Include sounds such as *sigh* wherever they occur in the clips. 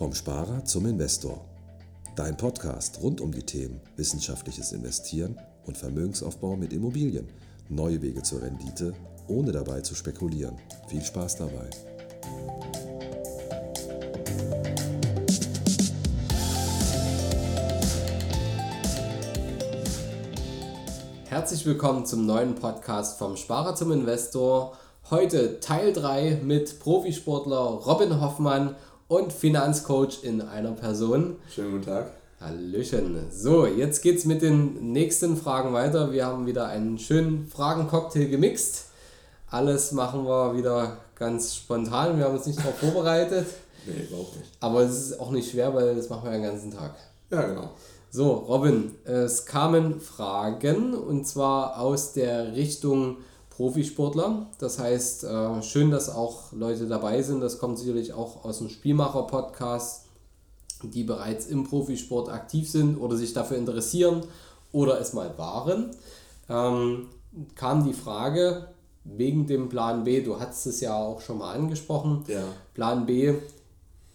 Vom Sparer zum Investor. Dein Podcast rund um die Themen wissenschaftliches Investieren und Vermögensaufbau mit Immobilien. Neue Wege zur Rendite, ohne dabei zu spekulieren. Viel Spaß dabei. Herzlich willkommen zum neuen Podcast vom Sparer zum Investor. Heute Teil 3 mit Profisportler Robin Hoffmann und Finanzcoach in einer Person. Schönen guten Tag. Hallöchen. So, jetzt geht's mit den nächsten Fragen weiter. Wir haben wieder einen schönen Fragencocktail gemixt. Alles machen wir wieder ganz spontan. Wir haben uns nicht darauf vorbereitet. *laughs* Nee, überhaupt nicht. Aber es ist auch nicht schwer, weil das machen wir den ganzen Tag. Ja, genau. So, Robin, es kamen Fragen und zwar aus der Richtung Profisportler. Das heißt, äh, schön, dass auch Leute dabei sind. Das kommt sicherlich auch aus dem Spielmacher-Podcast, die bereits im Profisport aktiv sind oder sich dafür interessieren oder es mal waren. Ähm, kam die Frage wegen dem Plan B, du hattest es ja auch schon mal angesprochen. Ja. Plan B,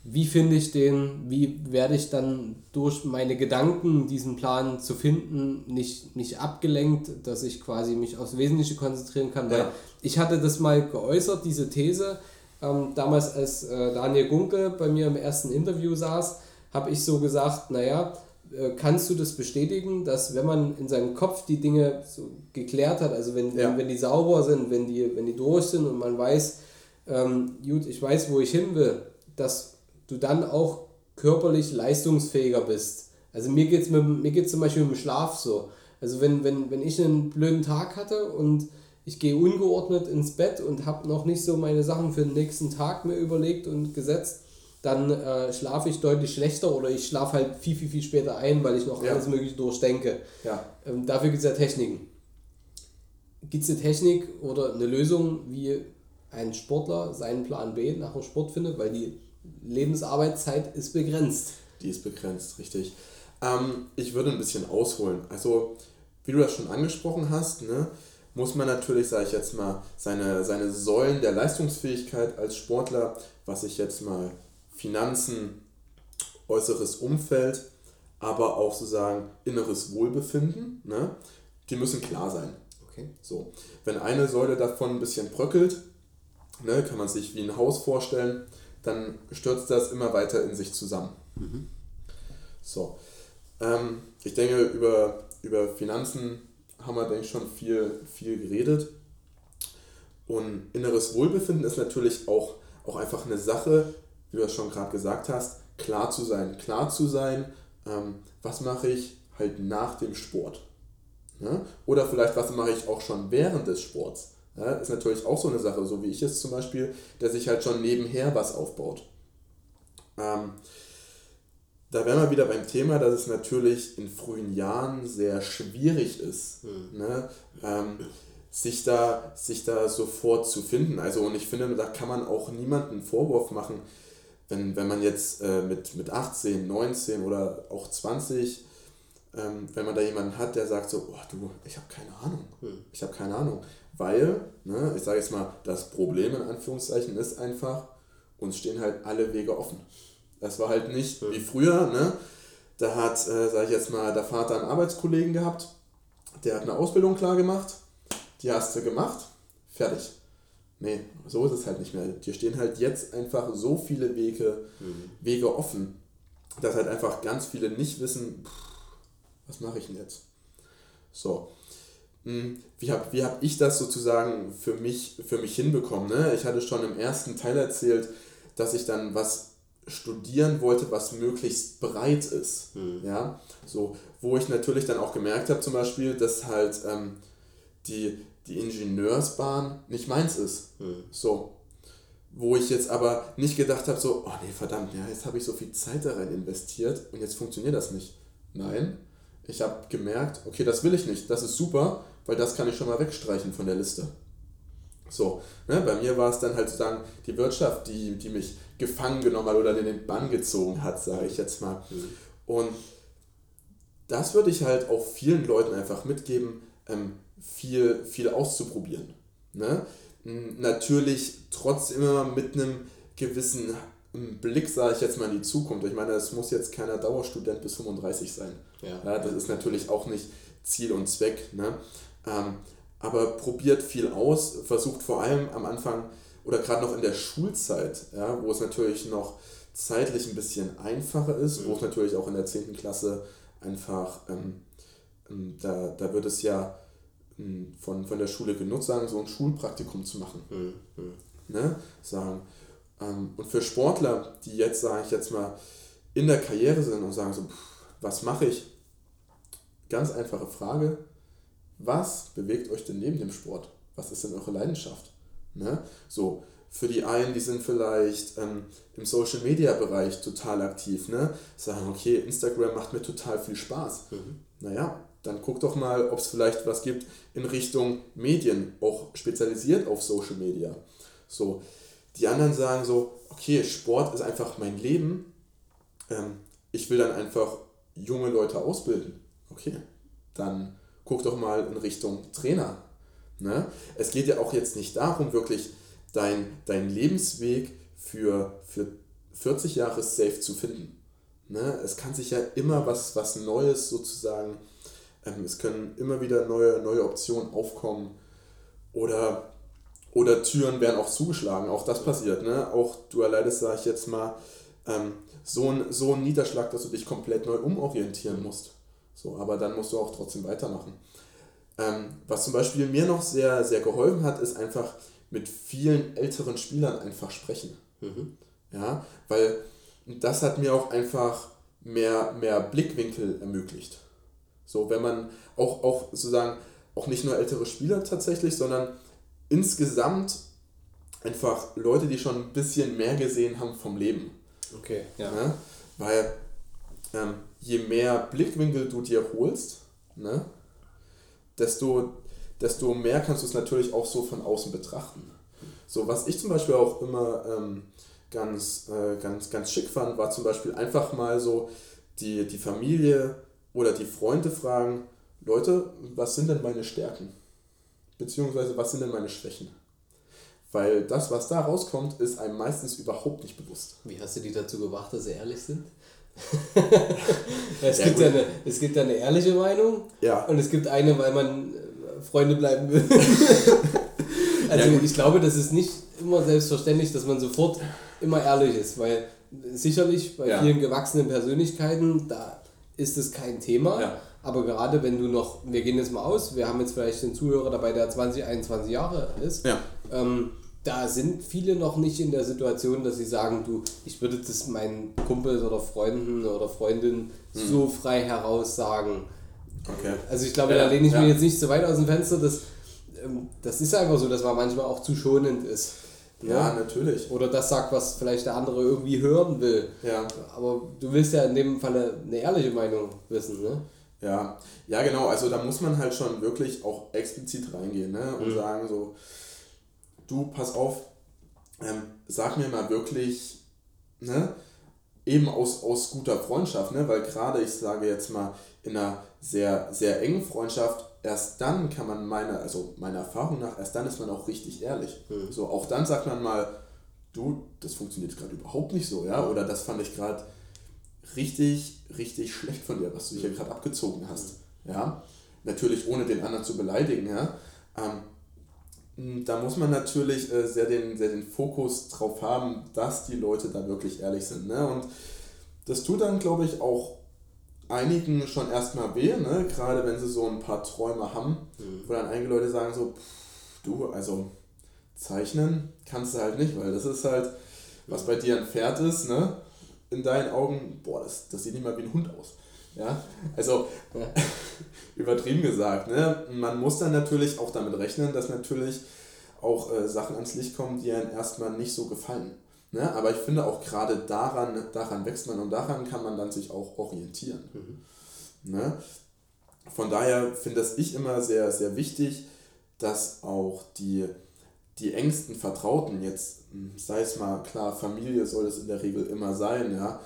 wie finde ich den, wie werde ich dann durch meine Gedanken, diesen Plan zu finden, nicht, nicht abgelenkt, dass ich quasi mich aufs Wesentliche konzentrieren kann. Weil Ja. ich hatte das mal geäußert, diese These, ähm, damals als äh, Daniel Gunke bei mir im ersten Interview saß, habe ich so gesagt, naja, äh, kannst du das bestätigen, dass wenn man in seinem Kopf die Dinge so geklärt hat, also wenn, Ja. wenn, wenn die sauber sind, wenn die, wenn die durch sind und man weiß, ähm, gut, ich weiß, wo ich hin will, dass du dann auch körperlich leistungsfähiger bist. Also mir geht es mir geht's zum Beispiel mit dem Schlaf so. Also wenn, wenn, wenn ich einen blöden Tag hatte und ich gehe ungeordnet ins Bett und habe noch nicht so meine Sachen für den nächsten Tag mir überlegt und gesetzt, dann äh, schlafe ich deutlich schlechter oder ich schlafe halt viel, viel, viel später ein, weil ich noch Ja. alles Mögliche durchdenke. Ja. Ähm, dafür gibt es ja Techniken. Gibt es eine Technik oder eine Lösung, wie ein Sportler seinen Plan B nach dem Sport findet? Weil die Lebensarbeitszeit ist begrenzt. Die ist begrenzt, richtig. Ähm, ich würde ein bisschen ausholen. Also, wie du das schon angesprochen hast, ne, muss man natürlich, sage ich jetzt mal, seine, seine Säulen der Leistungsfähigkeit als Sportler, was ich jetzt mal Finanzen, äußeres Umfeld, aber auch sozusagen inneres Wohlbefinden, ne, die müssen klar sein. Okay. So, wenn eine Säule davon ein bisschen bröckelt, ne, kann man sich wie ein Haus vorstellen, dann stürzt das immer weiter in sich zusammen. So, ähm, ich denke, über, über Finanzen haben wir, denke ich, schon viel, viel geredet. Und inneres Wohlbefinden ist natürlich auch, auch einfach eine Sache, wie du das schon gerade gesagt hast, klar zu sein. Klar zu sein, ähm, was mache ich halt nach dem Sport. Ne? Oder vielleicht, was mache ich auch schon während des Sports. Ja, ist natürlich auch so eine Sache, so wie ich es zum Beispiel, der sich halt schon nebenher was aufbaut. Ähm, da wären wir wieder beim Thema, dass es natürlich in frühen Jahren sehr schwierig ist, ne? ähm, sich, da, sich da sofort zu finden. Also und ich finde, da kann man auch niemanden Vorwurf machen, wenn, wenn man jetzt äh, mit, mit 18, 19 oder auch 20, ähm, wenn man da jemanden hat, der sagt so, oh du, ich habe keine Ahnung, ich habe keine Ahnung. Weil, ne, ich sage jetzt mal, das Problem in Anführungszeichen ist einfach, uns stehen halt alle Wege offen. Das war halt nicht wie früher, ne? Da hat, äh, sage ich jetzt mal, der Vater einen Arbeitskollegen gehabt, der hat eine Ausbildung klar gemacht, die hast du gemacht, fertig. Nee, so ist es halt nicht mehr. Dir stehen halt jetzt einfach so viele Wege, Wege offen, dass halt einfach ganz viele nicht wissen, pff, was mache ich denn jetzt? So. Hm, Wie habe wie hab ich das sozusagen für mich, für mich hinbekommen? Ne? Ich hatte schon im ersten Teil erzählt, dass ich dann was studieren wollte, was möglichst breit ist. Ja? So, wo ich natürlich dann auch gemerkt habe, zum Beispiel, dass halt ähm, die, die Ingenieursbahn nicht meins ist. So. Wo ich jetzt aber nicht gedacht habe, so, oh nee, verdammt, ja, jetzt habe ich so viel Zeit da rein investiert und jetzt funktioniert das nicht. Nein, ich habe gemerkt, okay, das will ich nicht, das ist super, weil das kann ich schon mal wegstreichen von der Liste. So, ne, bei mir war es dann halt sozusagen die Wirtschaft, die, die mich gefangen genommen hat oder in den Bann gezogen hat, sage ich jetzt mal. Und das würde ich halt auch vielen Leuten einfach mitgeben, ähm, viel, viel auszuprobieren. Ne? Natürlich trotzdem immer mit einem gewissen ein Blick, sage ich jetzt mal, in die Zukunft. Ich meine, es muss jetzt keiner Dauerstudent bis 35 sein. Ja. ja das ist natürlich auch nicht Ziel und Zweck. Ne? Ähm, aber probiert viel aus, versucht vor allem am Anfang oder gerade noch in der Schulzeit, ja, wo es natürlich noch zeitlich ein bisschen einfacher ist, mhm. wo es natürlich auch in der 10. Klasse einfach, ähm, ähm, da, da wird es ja ähm, von, von der Schule genutzt, sagen, so ein Schulpraktikum zu machen. Mhm. mhm. Ne? Sagen. Ähm, und für Sportler, die jetzt, sage ich jetzt mal, in der Karriere sind und sagen so, pff, was mache ich? Ganz einfache Frage, was bewegt euch denn neben dem Sport? Was ist denn eure Leidenschaft? Ne? So, für die einen, die sind vielleicht ähm, im Social Media Bereich total aktiv, ne? sagen, okay, Instagram macht mir total viel Spaß. Mhm. Naja, dann guck doch mal, ob es vielleicht was gibt in Richtung Medien, auch spezialisiert auf Social Media. So, die anderen sagen so, okay, Sport ist einfach mein Leben. Ähm, ich will dann einfach junge Leute ausbilden. Okay, dann guck doch mal in Richtung Trainer. Ne? Es geht ja auch jetzt nicht darum, wirklich dein, dein Lebensweg für, für 40 Jahre safe zu finden. Ne? Es kann sich ja immer was, was Neues sozusagen, ähm, es können immer wieder neue, neue Optionen aufkommen oder, oder Türen werden auch zugeschlagen. Auch das passiert. Ne? Auch du erleidest, sage ich jetzt mal, ähm, so, ein, so einen Niederschlag, dass du dich komplett neu umorientieren musst. So, aber dann musst du auch trotzdem weitermachen. Ähm, was zum Beispiel mir noch sehr, sehr geholfen hat, ist einfach mit vielen älteren Spielern einfach sprechen. Mhm. Ja, weil das hat mir auch einfach mehr, mehr Blickwinkel ermöglicht. So, wenn man auch, auch sozusagen, auch nicht nur ältere Spieler tatsächlich, sondern insgesamt einfach Leute, die schon ein bisschen mehr gesehen haben vom Leben. Okay, ja. ja weil ähm, je mehr Blickwinkel du dir holst, ne, desto, desto mehr kannst du es natürlich auch so von außen betrachten. So, was ich zum Beispiel auch immer ähm, ganz, äh, ganz, ganz schick fand, war zum Beispiel einfach mal so die, die Familie oder die Freunde fragen, Leute, was sind denn meine Stärken? Beziehungsweise was sind denn meine Schwächen? Weil das, was da rauskommt, ist einem meistens überhaupt nicht bewusst. Wie hast du die dazu gebracht, dass sie ehrlich sind? *laughs* es, ja, gibt ja eine, es gibt eine ehrliche Meinung ja. und es gibt eine, weil man äh, Freunde bleiben will. *laughs* *laughs* also ja, ich glaube, das ist nicht immer selbstverständlich, dass man sofort immer ehrlich ist, weil sicherlich bei vielen gewachsenen Persönlichkeiten, da ist es kein Thema. Aber gerade wenn du noch, wir gehen jetzt mal aus, wir haben jetzt vielleicht einen Zuhörer dabei, der 20, 21 Jahre ist. Ähm, da sind viele noch nicht in der Situation, dass sie sagen, du, ich würde das meinen Kumpels oder Freunden oder Freundinnen hm. so frei heraus sagen. Okay. Also ich glaube, ja, da lehne ich ja. mir jetzt nicht zu weit aus dem Fenster. Das, ähm, das ist einfach so, dass man manchmal auch zu schonend ist. Ne? Ja, natürlich. Oder das sagt, was vielleicht der andere irgendwie hören will. Ja. Aber du willst ja in dem Falle eine ehrliche Meinung wissen, ne? Ja, ja genau. Also da muss man halt schon wirklich auch explizit reingehen ne? und mhm. sagen so, du, pass auf, ähm, sag mir mal wirklich, ne, eben aus, aus guter Freundschaft, ne, weil gerade ich sage jetzt mal, in einer sehr, sehr engen Freundschaft, erst dann kann man meiner, also meiner Erfahrung nach, erst dann ist man auch richtig ehrlich. Mhm. So, auch dann sagt man mal, du, das funktioniert gerade überhaupt nicht so, ja, oder das fand ich gerade richtig, richtig schlecht von dir, was du hier gerade abgezogen hast, ja. Natürlich ohne den anderen zu beleidigen, ja. Ähm, hm, da muss man natürlich äh, sehr, den, sehr den Fokus drauf haben, dass die Leute da wirklich ehrlich sind. Ne? Und das tut dann, glaube ich, auch einigen schon erstmal weh, ne? gerade wenn sie so ein paar Träume haben, mhm. wo dann einige Leute sagen so, pff, du, also zeichnen kannst du halt nicht, weil das ist halt, was bei dir ein Pferd ist, ne? in deinen Augen, boah, das, das sieht nicht mal wie ein Hund aus. Ja, also *laughs* übertrieben gesagt. Ne? Man muss dann natürlich auch damit rechnen, dass natürlich auch äh, Sachen ans Licht kommen, die einem erstmal nicht so gefallen. Ne? Aber ich finde auch gerade daran, daran wächst man und daran kann man dann sich auch orientieren. Mhm. Ne? Von daher finde das ich immer sehr, sehr wichtig, dass auch die, die engsten Vertrauten jetzt, hm, sei es mal klar, Familie soll es in der Regel immer sein, ja,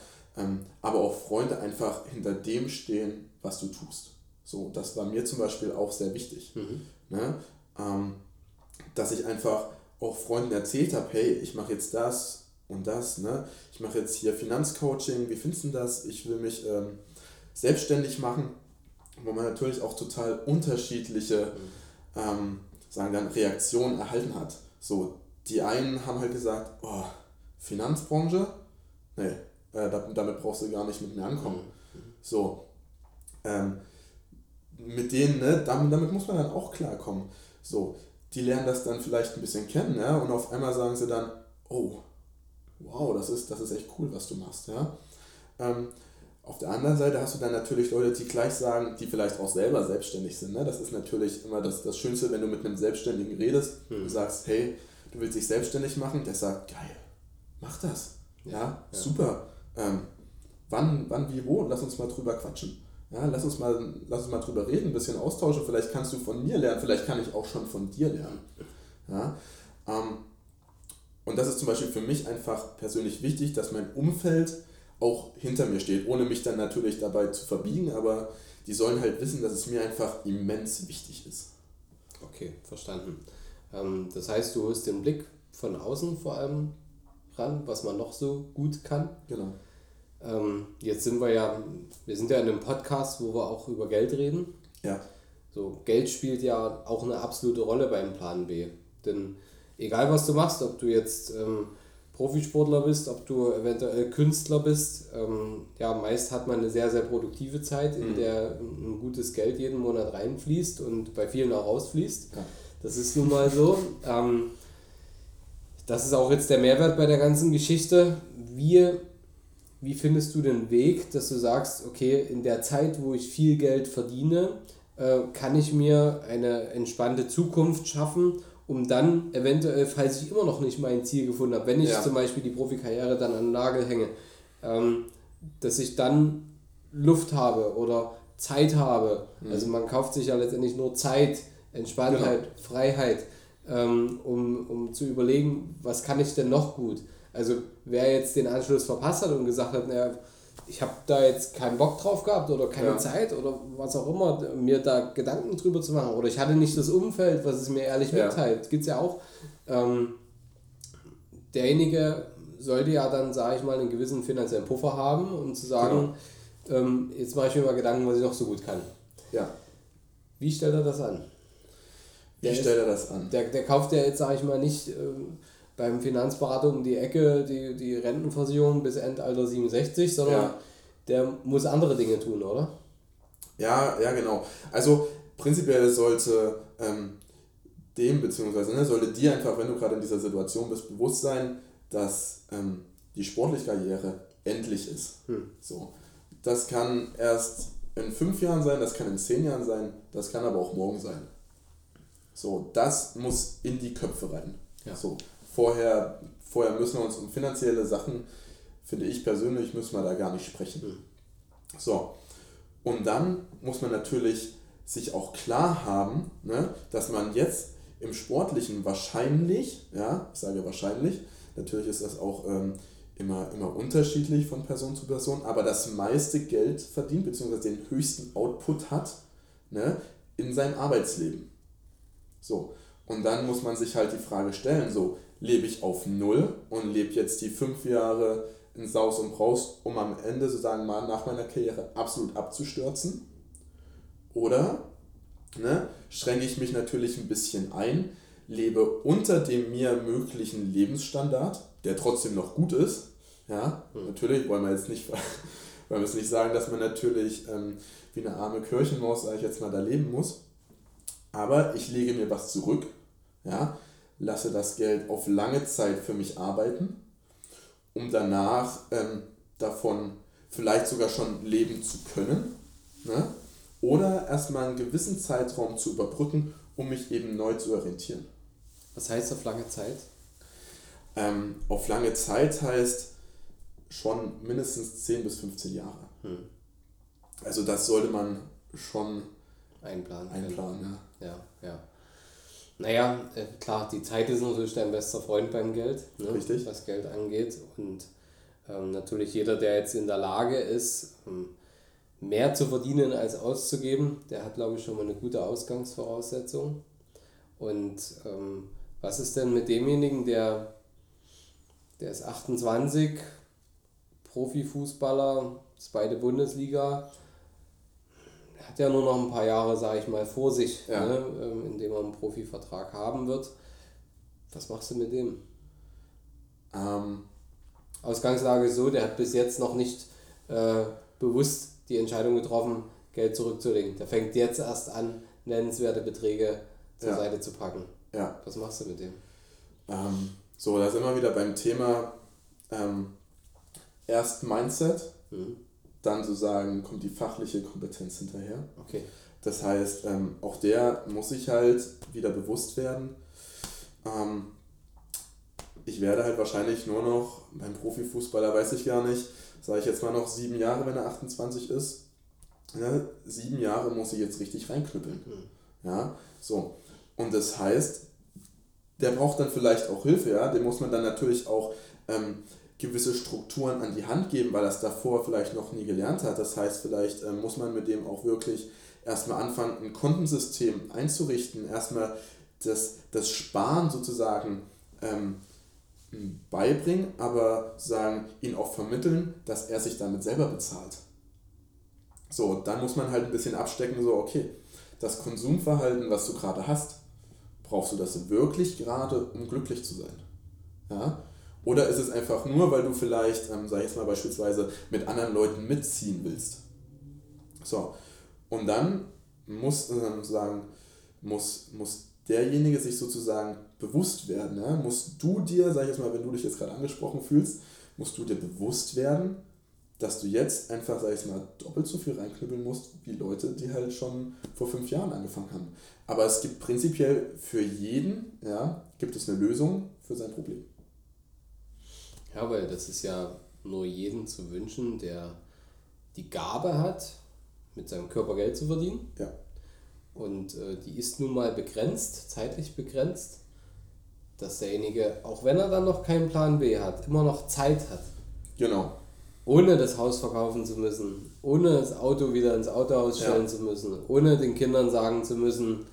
aber auch Freunde einfach hinter dem stehen, was du tust. So, das war mir zum Beispiel auch sehr wichtig. Mhm. Ne? Ähm, dass ich einfach auch Freunden erzählt habe, hey, ich mache jetzt das, und das, ne? Ich mache jetzt hier Finanzcoaching, wie findest du das? Ich will mich ähm, selbstständig machen, wo man natürlich auch total unterschiedliche ähm, sagen dann Reaktionen erhalten hat. So, die einen haben halt gesagt, oh, Finanzbranche, nee, äh, damit brauchst du gar nicht mit mir ankommen. So, ähm, mit denen, ne, damit, damit muss man dann auch klarkommen. So, die lernen das dann vielleicht ein bisschen kennen, ja, und auf einmal sagen sie dann, oh, wow, das ist, das ist echt cool, was du machst, ja. Ähm, auf der anderen Seite hast du dann natürlich Leute, die gleich sagen, die vielleicht auch selber selbstständig sind. Ne? Das ist natürlich immer das, das Schönste, wenn du mit einem Selbstständigen redest hm. und sagst, hey, du willst dich selbstständig machen, der sagt, geil, mach das. Ja, ja, ja. Ähm, wann, wann, wie, wo? Lass uns mal drüber quatschen. Ja, lass uns mal, lass uns mal drüber reden, ein bisschen austauschen. Vielleicht kannst du von mir lernen, vielleicht kann ich auch schon von dir lernen. Ja, ähm, und das ist zum Beispiel für mich einfach persönlich wichtig, dass mein Umfeld auch hinter mir steht, ohne mich dann natürlich dabei zu verbiegen, aber die sollen halt wissen, dass es mir einfach immens wichtig ist. Okay, verstanden. Ähm, das heißt, du holst den Blick von außen vor allem ran, was man noch so gut kann. Genau. Ähm, jetzt sind wir ja, wir sind ja in einem Podcast, wo wir auch über Geld reden. Ja. So, Geld spielt ja auch eine absolute Rolle beim Plan B. Denn egal was du machst, ob du jetzt ähm, Profisportler bist, ob du eventuell Künstler bist, ähm, ja, meist hat man eine sehr, sehr produktive Zeit, in mhm. der ein gutes Geld jeden Monat reinfließt und bei vielen auch rausfließt. Ja. Das ist nun mal so. Ähm, das ist auch jetzt der Mehrwert bei der ganzen Geschichte. Wie, wie findest du den Weg, dass du sagst, okay, in der Zeit, wo ich viel Geld verdiene, äh, kann ich mir eine entspannte Zukunft schaffen, um dann eventuell, falls ich immer noch nicht mein Ziel gefunden habe, wenn ich ja. zum Beispiel die Profikarriere dann an den Nagel hänge, ähm, dass ich dann Luft habe oder Zeit habe. Mhm. Also man kauft sich ja letztendlich nur Zeit, Entspanntheit, genau. Freiheit ähm, um, um zu überlegen, was kann ich denn noch gut. Also wer jetzt den Anschluss verpasst hat und gesagt hat, naja, ich habe da jetzt keinen Bock drauf gehabt oder keine ja. Zeit oder was auch immer, mir da Gedanken drüber zu machen oder ich hatte nicht das Umfeld, was es mir ehrlich ja. mitteilt, gibt es ja auch. Ähm, derjenige sollte ja dann, sage ich mal, einen gewissen finanziellen Puffer haben und zu sagen, genau. ähm, jetzt mache ich mir mal Gedanken, was ich noch so gut kann. Ja. Wie stellt er das an? Wie stellt er das an? Der, der kauft ja jetzt, sage ich mal, nicht ähm, beim Finanzberater um die Ecke die, die Rentenversicherung bis Endalter 67, sondern ja. der muss andere Dinge tun, oder? Ja, ja, genau. Also prinzipiell sollte ähm, dem, beziehungsweise ne, sollte dir einfach, wenn du gerade in dieser Situation bist, bewusst sein, dass ähm, die sportliche Karriere endlich ist. Hm. So. Das kann erst in fünf Jahren sein, das kann in zehn Jahren sein, das kann aber auch morgen sein. So, das muss in die Köpfe rein. Ja. So, vorher, vorher müssen wir uns um finanzielle Sachen, finde ich persönlich, müssen wir da gar nicht sprechen. Mhm. So, und dann muss man natürlich sich auch klar haben, ne, dass man jetzt im Sportlichen wahrscheinlich, ja, ich sage wahrscheinlich, natürlich ist das auch ähm, immer, immer unterschiedlich von Person zu Person, aber das meiste Geld verdient, beziehungsweise den höchsten Output hat ne, in seinem Arbeitsleben. So. Und dann muss man sich halt die Frage stellen, so, lebe ich auf Null und lebe jetzt die fünf Jahre in Saus und Braus, um am Ende sozusagen mal nach meiner Karriere absolut abzustürzen? Oder ne, schränke ich mich natürlich ein bisschen ein, lebe unter dem mir möglichen Lebensstandard, der trotzdem noch gut ist. Ja, mhm. natürlich wollen wir jetzt nicht, *laughs* wollen wir jetzt nicht sagen, dass man natürlich ähm, wie eine arme Kirchenmaus, sage ich jetzt mal, da leben muss. Aber ich lege mir was zurück, ja, lasse das Geld auf lange Zeit für mich arbeiten, um danach ähm, davon vielleicht sogar schon leben zu können. Ne? Oder erstmal einen gewissen Zeitraum zu überbrücken, um mich eben neu zu orientieren. Was heißt auf lange Zeit? Ähm, auf lange Zeit heißt schon mindestens 10 bis 15 Jahre. Hm. Also das sollte man schon einplanen. einplanen ja. ja, ja. Naja, äh, klar, die Zeit ist natürlich dein bester Freund beim Geld, ne? Richtig. was Geld angeht. Und ähm, natürlich jeder, der jetzt in der Lage ist, ähm, mehr zu verdienen als auszugeben, der hat, glaube ich, schon mal eine gute Ausgangsvoraussetzung. Und ähm, was ist denn mit demjenigen, der der ist 28, Profifußballer, zweite Bundesliga. Hat ja nur noch ein paar Jahre, sage ich mal, vor sich, Ja. ne, ähm, in dem er einen Profivertrag haben wird. Was machst du mit dem? Ähm, Ausgangslage ist so, der hat bis jetzt noch nicht äh, bewusst die Entscheidung getroffen, Geld zurückzulegen. Der fängt jetzt erst an, nennenswerte Beträge zur Ja. Seite zu packen. ja. Was machst du mit dem? Ähm, so, da sind wir wieder beim Thema ähm, erst Mindset, Mhm. Dann sozusagen kommt die fachliche Kompetenz hinterher. Okay. Das heißt, ähm, auch der muss sich halt wieder bewusst werden. Ähm, ich werde halt wahrscheinlich nur noch, beim Profifußballer weiß ich gar nicht, sage ich jetzt mal noch sieben Jahre, wenn er 28 ist. Ja, sieben Jahre muss ich jetzt richtig reinknüppeln. Ja, so. Und das heißt, der braucht dann vielleicht auch Hilfe, ja. Dem muss man dann natürlich auch ähm, gewisse Strukturen an die Hand geben, weil er es davor vielleicht noch nie gelernt hat. Das heißt, vielleicht ähm, muss man mit dem auch wirklich erstmal anfangen, ein Kontensystem einzurichten, erstmal das, das Sparen sozusagen ähm, beibringen, aber sagen, ihn auch vermitteln, dass er sich damit selber bezahlt. So, dann muss man halt ein bisschen abstecken, so, okay, das Konsumverhalten, was du gerade hast, brauchst du das wirklich gerade, um glücklich zu sein? Ja? Oder ist es einfach nur, weil du vielleicht, ähm, sag ich jetzt mal beispielsweise, mit anderen Leuten mitziehen willst? So, und dann muss, ähm, sagen, muss, muss derjenige sich sozusagen bewusst werden. Ja? Musst du dir, sag ich jetzt mal, wenn du dich jetzt gerade angesprochen fühlst, musst du dir bewusst werden, dass du jetzt einfach, sag ich mal, doppelt so viel reinknüppeln musst, wie Leute, die halt schon vor fünf Jahren angefangen haben. Aber es gibt prinzipiell für jeden, ja, gibt es eine Lösung für sein Problem. Ja, weil das ist ja nur jedem zu wünschen, der die Gabe hat, mit seinem Körper Geld zu verdienen. Ja. Und äh, die ist nun mal begrenzt, zeitlich begrenzt, dass derjenige, auch wenn er dann noch keinen Plan B hat, immer noch Zeit hat, Genau. ohne das Haus verkaufen zu müssen, ohne das Auto wieder ins Autohaus stellen Ja. zu müssen, ohne den Kindern sagen zu müssen,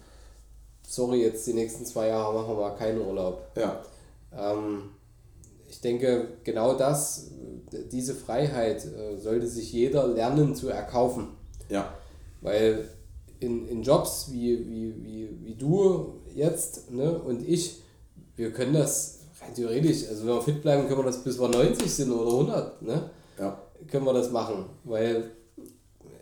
sorry, jetzt die nächsten zwei Jahre machen wir keinen Urlaub. Ja. Ähm, ich denke, genau das, äh, diese Freiheit äh, sollte sich jeder lernen zu erkaufen. Ja. Weil in, in Jobs wie, wie, wie, wie du jetzt ne, und ich, wir können das rein theoretisch, also wenn wir fit bleiben, können wir das bis wir 90 sind oder 100, ne, Ja. können wir das machen. Weil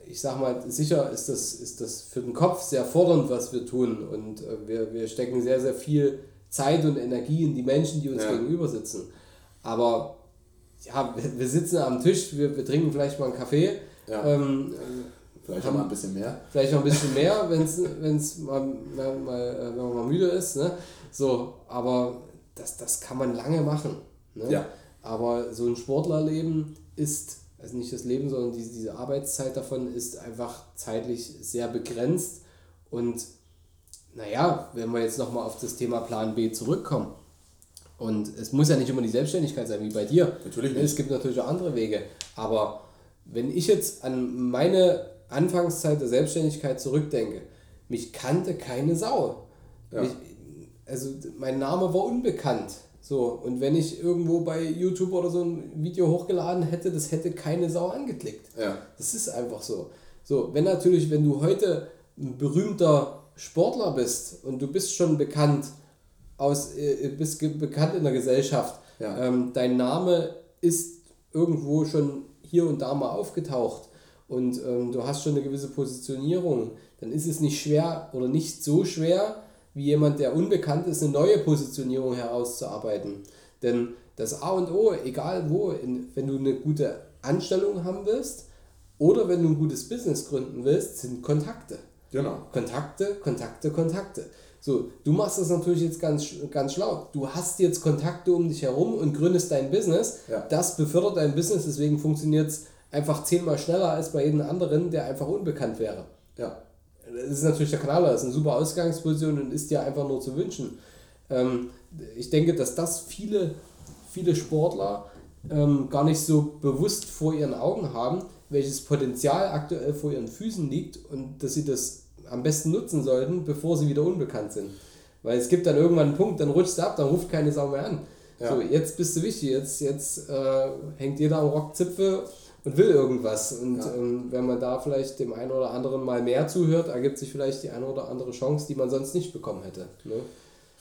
ich sag mal, sicher ist das, ist das für den Kopf sehr fordernd, was wir tun. Und äh, wir, wir stecken sehr, sehr viel Zeit und Energie in die Menschen, die uns Ja. gegenüber sitzen. Aber ja, wir, sitzen am Tisch, wir, wir trinken vielleicht mal einen Kaffee. Ja. Ähm, Vielleicht auch mal ein bisschen mehr. vielleicht noch ein bisschen mehr, wenn es mal, mal, mal, äh, wenn man mal müde ist. Ne? So, aber das, das kann man lange machen. Ne? Ja. Aber so ein Sportlerleben ist, also nicht das Leben, sondern diese, diese Arbeitszeit davon ist einfach zeitlich sehr begrenzt. Und naja, wenn wir jetzt nochmal auf das Thema Plan B zurückkommen, und es muss ja nicht immer die Selbstständigkeit sein, wie bei dir. Natürlich Ne, nicht. Es gibt natürlich auch andere Wege. Aber wenn ich jetzt an meine Anfangszeit der Selbstständigkeit zurückdenke, mich kannte keine Sau. Ja. Mich, also mein Name war unbekannt. So, und wenn ich irgendwo bei YouTube oder so ein Video hochgeladen hätte, das hätte keine Sau angeklickt. Ja. Das ist einfach so. So, wenn natürlich, wenn du heute ein berühmter Sportler bist und du bist schon bekannt aus, äh, bist ge- bekannt in der Gesellschaft, Ja. ähm, dein Name ist irgendwo schon hier und da mal aufgetaucht und ähm, du hast schon eine gewisse Positionierung, dann ist es nicht schwer oder nicht so schwer, wie jemand, der unbekannt ist, eine neue Positionierung herauszuarbeiten. Denn das A und O, egal wo, in, wenn du eine gute Anstellung haben willst oder wenn du ein gutes Business gründen willst, sind Kontakte. Genau. Kontakte, Kontakte, Kontakte. So, du machst das natürlich jetzt ganz, ganz schlau. Du hast jetzt Kontakte um dich herum und gründest dein Business. Ja. Das befördert dein Business, deswegen funktioniert es einfach zehnmal schneller als bei jedem anderen, der einfach unbekannt wäre. Ja. Das ist natürlich der Kanal, das ist eine super Ausgangsposition und ist dir einfach nur zu wünschen. Ähm, ich denke, dass das viele, viele Sportler ähm, gar nicht so bewusst vor ihren Augen haben, welches Potenzial aktuell vor ihren Füßen liegt und dass sie das am besten nutzen sollten, bevor sie wieder unbekannt sind. Weil es gibt dann irgendwann einen Punkt, dann rutscht es ab, dann ruft keine Sau mehr an. Ja. So, jetzt bist du wichtig, jetzt, jetzt äh, hängt jeder am Rockzipfel und will irgendwas. Und ja. ähm, wenn man da vielleicht dem einen oder anderen mal mehr zuhört, ergibt sich vielleicht die eine oder andere Chance, die man sonst nicht bekommen hätte. Ne?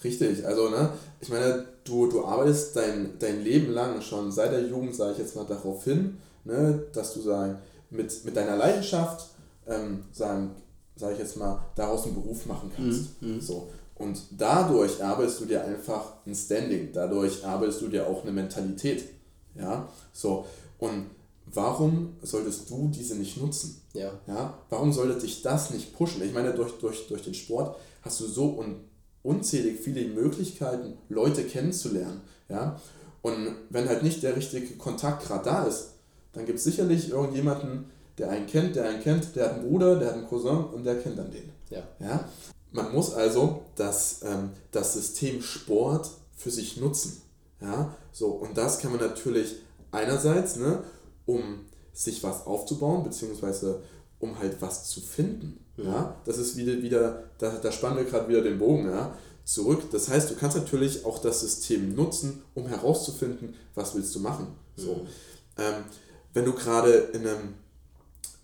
Richtig, also ne, ich meine, du, du arbeitest dein, dein Leben lang schon seit der Jugend, sage ich jetzt mal, darauf hin, ne, dass du sagen, mit, mit deiner Leidenschaft, ähm, sagen, sage ich jetzt mal, daraus einen Beruf machen kannst. Mhm. mhm. So. Und dadurch arbeitest du dir einfach ein Standing, dadurch arbeitest du dir auch eine Mentalität. Ja, so. Und warum solltest du diese nicht nutzen? Ja. ja? Warum sollte dich das nicht pushen? Ich meine, durch, durch, durch den Sport hast du so un, unzählig viele Möglichkeiten, Leute kennenzulernen. Ja? Und wenn halt nicht der richtige Kontakt gerade da ist, dann gibt es sicherlich irgendjemanden, der einen kennt, der einen kennt, der hat einen Bruder, der hat einen Cousin und der kennt dann den. Ja. ja? Man muss also das, ähm, das System Sport für sich nutzen. Ja? So, und das kann man natürlich einerseits, ne, um sich was aufzubauen, beziehungsweise um halt was zu finden. Ja. ja? Das ist wieder, wieder da, da spannen wir gerade wieder den Bogen ja? zurück. Das heißt, du kannst natürlich auch das System nutzen, um herauszufinden, was willst du machen. So. Mhm. Ähm, wenn du gerade in einem,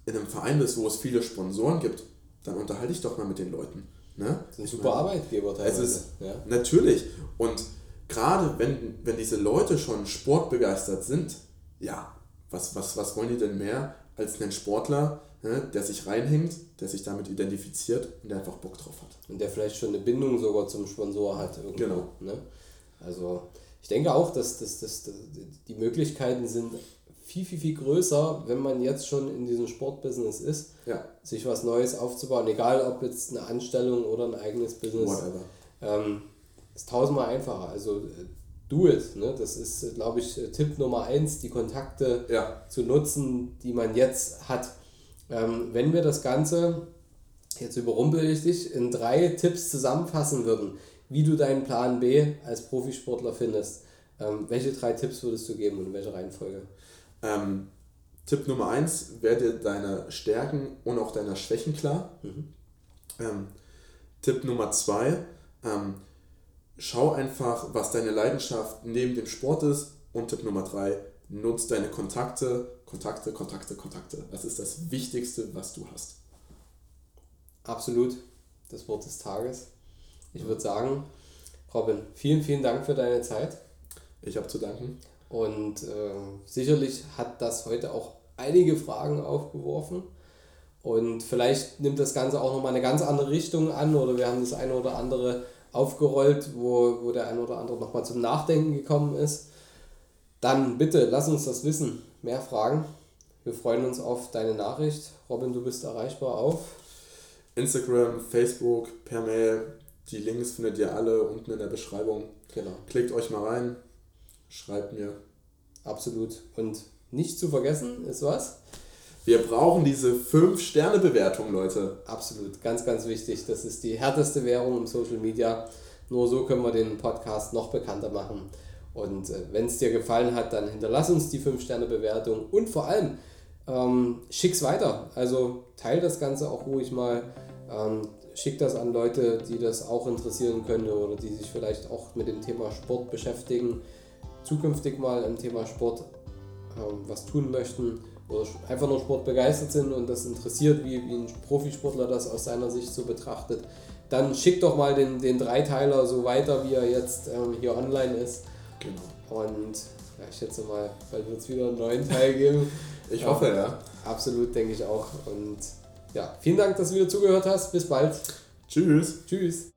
in einem Verein bist, wo es viele Sponsoren gibt, dann unterhalte dich doch mal mit den Leuten. Ne? Das ist ein super meine, Arbeitgeber teilweise. Es ist, ja. Natürlich. Und gerade wenn, wenn diese Leute schon sportbegeistert sind, ja, was, was, was wollen die denn mehr als einen Sportler, ne, der sich reinhängt, der sich damit identifiziert und der einfach Bock drauf hat. Und der vielleicht schon eine Bindung sogar zum Sponsor hat. Irgendwo, genau. Ne? Also ich denke auch, dass, dass, dass, dass die Möglichkeiten sind viel, viel, viel größer, wenn man jetzt schon in diesem Sportbusiness ist, ja. sich was Neues aufzubauen, egal ob jetzt eine Anstellung oder ein eigenes Business. Ähm, ist tausendmal einfacher. Also do it. Ne? Das ist, glaube ich, Tipp Nummer eins, die Kontakte ja. zu nutzen, die man jetzt hat. Ähm, wenn wir das Ganze, jetzt überrumpel ich dich, in drei Tipps zusammenfassen würden, wie du deinen Plan B als Profisportler findest, ähm, welche drei Tipps würdest du geben und in welcher Reihenfolge? Ähm, Tipp Nummer eins, werde deine Stärken und auch deiner Schwächen klar. Mhm. Ähm, Tipp Nummer zwei, ähm, schau einfach, was deine Leidenschaft neben dem Sport ist. Und Tipp Nummer drei, nutz deine Kontakte, Kontakte, Kontakte, Kontakte. Das ist das Wichtigste, was du hast. Absolut. Das Wort des Tages. Ich würde sagen, Robin, vielen, vielen Dank für deine Zeit. Ich habe zu danken. Und äh, sicherlich hat das heute auch einige Fragen aufgeworfen. Und vielleicht nimmt das Ganze auch nochmal eine ganz andere Richtung an oder wir haben das eine oder andere aufgerollt, wo, wo der eine oder andere nochmal zum Nachdenken gekommen ist, dann bitte lass uns das wissen. Mehr Fragen. Wir freuen uns auf deine Nachricht. Robin, du bist erreichbar auf Instagram, Facebook, per Mail. Die Links findet ihr alle unten in der Beschreibung. Genau. Klickt euch mal rein, schreibt mir. Absolut. Und nicht zu vergessen ist was? Wir brauchen diese 5-Sterne-Bewertung, Leute. Absolut, ganz, ganz wichtig. Das ist die härteste Währung im Social Media. Nur so können wir den Podcast noch bekannter machen. Und äh, wenn es dir gefallen hat, dann hinterlass uns die 5-Sterne-Bewertung und vor allem ähm, schick's weiter. Also teil das Ganze auch ruhig mal. Ähm, schick das an Leute, die das auch interessieren können oder die sich vielleicht auch mit dem Thema Sport beschäftigen, zukünftig mal im Thema Sport ähm, was tun möchten oder einfach nur Sport begeistert sind und das interessiert, wie, wie ein Profisportler das aus seiner Sicht so betrachtet, dann schickt doch mal den, den Dreiteiler so weiter, wie er jetzt ähm, hier online ist. Genau. Und ja, ich schätze mal, bald wird es wieder einen neuen Teil geben. *laughs* ich hoffe, ja. ja. Absolut, denke ich auch. Und ja, vielen Dank, dass du wieder zugehört hast. Bis bald. Tschüss. Tschüss.